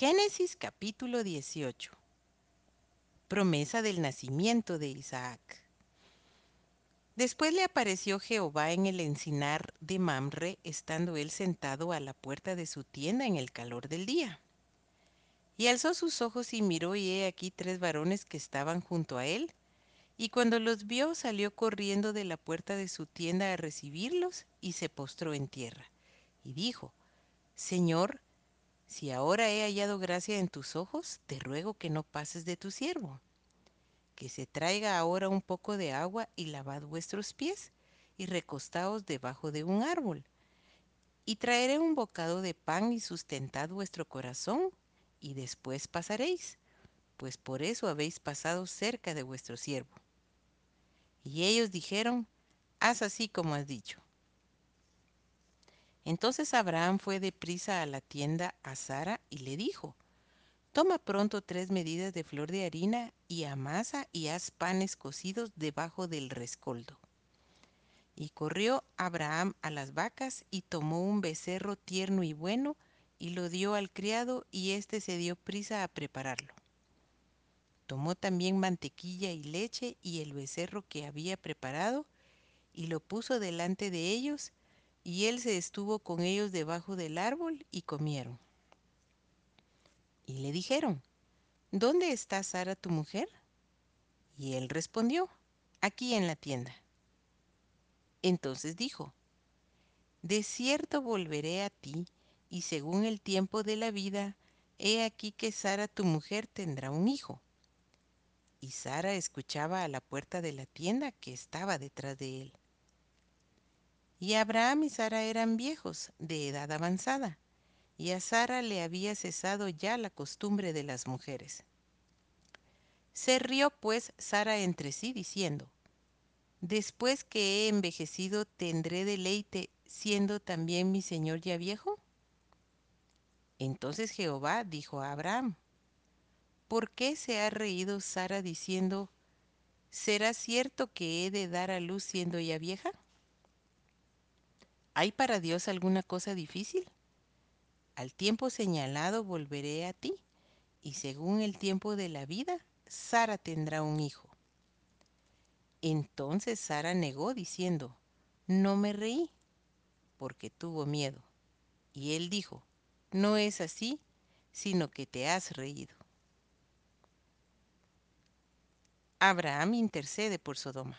Génesis capítulo 18. Promesa del nacimiento de Isaac. Después le apareció Jehová en el encinar de Mamre, estando él sentado a la puerta de su tienda en el calor del día. Y alzó sus ojos y miró, y he aquí tres varones que estaban junto a él. Y cuando los vio, salió corriendo de la puerta de su tienda a recibirlos, y se postró en tierra. Y dijo, Señor, si ahora he hallado gracia en tus ojos, te ruego que no pases de tu siervo. Que se traiga ahora un poco de agua y lavad vuestros pies, y recostaos debajo de un árbol. Y traeré un bocado de pan y sustentad vuestro corazón, y después pasaréis, pues por eso habéis pasado cerca de vuestro siervo. Y ellos dijeron, haz así como has dicho. Entonces Abraham fue deprisa a la tienda a Sara y le dijo, Toma pronto tres medidas de flor de harina y amasa y haz panes cocidos debajo del rescoldo. Y corrió Abraham a las vacas y tomó un becerro tierno y bueno y lo dio al criado y éste se dio prisa a prepararlo. Tomó también mantequilla y leche y el becerro que había preparado y lo puso delante de ellos y él se estuvo con ellos debajo del árbol y comieron. Y le dijeron, ¿Dónde está Sara tu mujer? Y él respondió, aquí en la tienda. Entonces dijo, De cierto volveré a ti, y según el tiempo de la vida, he aquí que Sara tu mujer tendrá un hijo. Y Sara escuchaba a la puerta de la tienda que estaba detrás de él. Y Abraham y Sara eran viejos, de edad avanzada, y a Sara le había cesado ya la costumbre de las mujeres. Se rió pues Sara entre sí, diciendo, Después que he envejecido, ¿tendré deleite, siendo también mi señor ya viejo? Entonces Jehová dijo a Abraham, ¿por qué se ha reído Sara diciendo, ¿será cierto que he de dar a luz siendo ya vieja? ¿Hay para Dios alguna cosa difícil? Al tiempo señalado volveré a ti, y según el tiempo de la vida, Sara tendrá un hijo. Entonces Sara negó diciendo, no me reí, porque tuvo miedo. Y él dijo, no es así, sino que te has reído. Abraham intercede por Sodoma.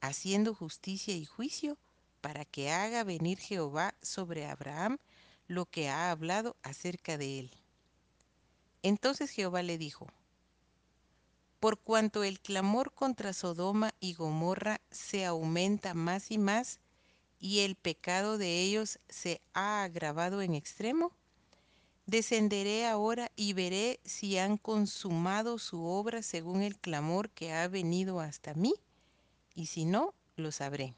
haciendo justicia y juicio, para que haga venir Jehová sobre Abraham lo que ha hablado acerca de él. Entonces Jehová le dijo, Por cuanto el clamor contra Sodoma y Gomorra se aumenta más y más, y el pecado de ellos se ha agravado en extremo, descenderé ahora y veré si han consumado su obra según el clamor que ha venido hasta mí, y si no, lo sabré.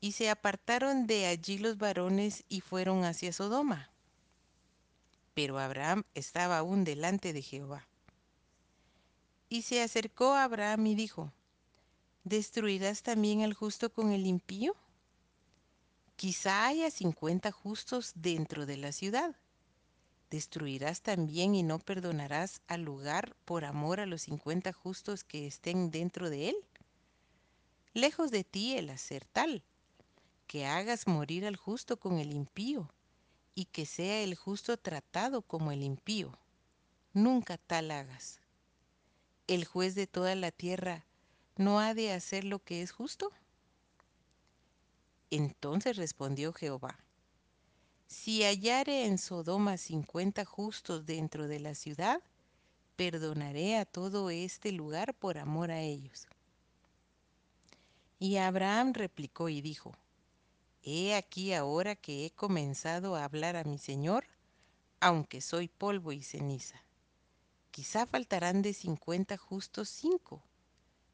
Y se apartaron de allí los varones y fueron hacia Sodoma. Pero Abraham estaba aún delante de Jehová. Y se acercó a Abraham y dijo, ¿Destruirás también al justo con el impío? Quizá haya cincuenta justos dentro de la ciudad. ¿Destruirás también y no perdonarás al lugar por amor a los cincuenta justos que estén dentro de él? Lejos de ti el hacer tal, que hagas morir al justo con el impío, y que sea el justo tratado como el impío. Nunca tal hagas. ¿El juez de toda la tierra no ha de hacer lo que es justo? Entonces respondió Jehová, si hallare en Sodoma cincuenta justos dentro de la ciudad, perdonaré a todo este lugar por amor a ellos. Y Abraham replicó y dijo, He aquí ahora que he comenzado a hablar a mi Señor, aunque soy polvo y ceniza. Quizá faltarán de cincuenta justos cinco.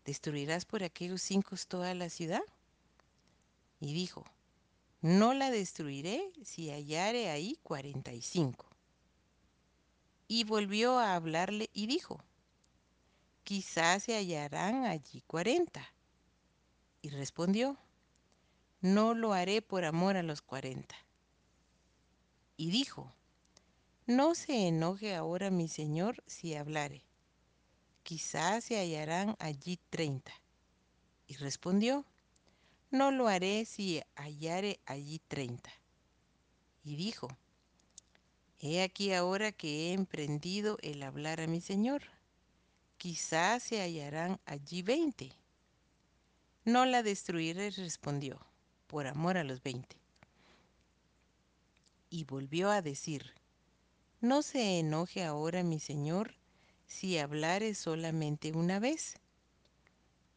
¿Destruirás por aquellos cinco toda la ciudad? Y dijo, no la destruiré si hallare ahí cuarenta y cinco. Y volvió a hablarle y dijo, quizás se hallarán allí cuarenta. Y respondió, no lo haré por amor a los cuarenta. Y dijo, no se enoje ahora mi señor si hablare, quizás se hallarán allí treinta. Y respondió, no lo haré si hallare allí treinta. Y dijo, he aquí ahora que he emprendido el hablar a mi señor, quizás se hallarán allí veinte. No la destruiré, respondió, por amor a los veinte. Y volvió a decir, no se enoje ahora mi señor si hablare solamente una vez.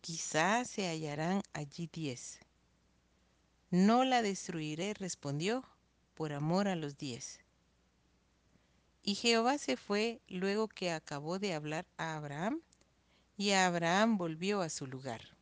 Quizá se hallarán allí diez. No la destruiré, respondió, por amor a los diez. Y Jehová se fue luego que acabó de hablar a Abraham, y Abraham volvió a su lugar.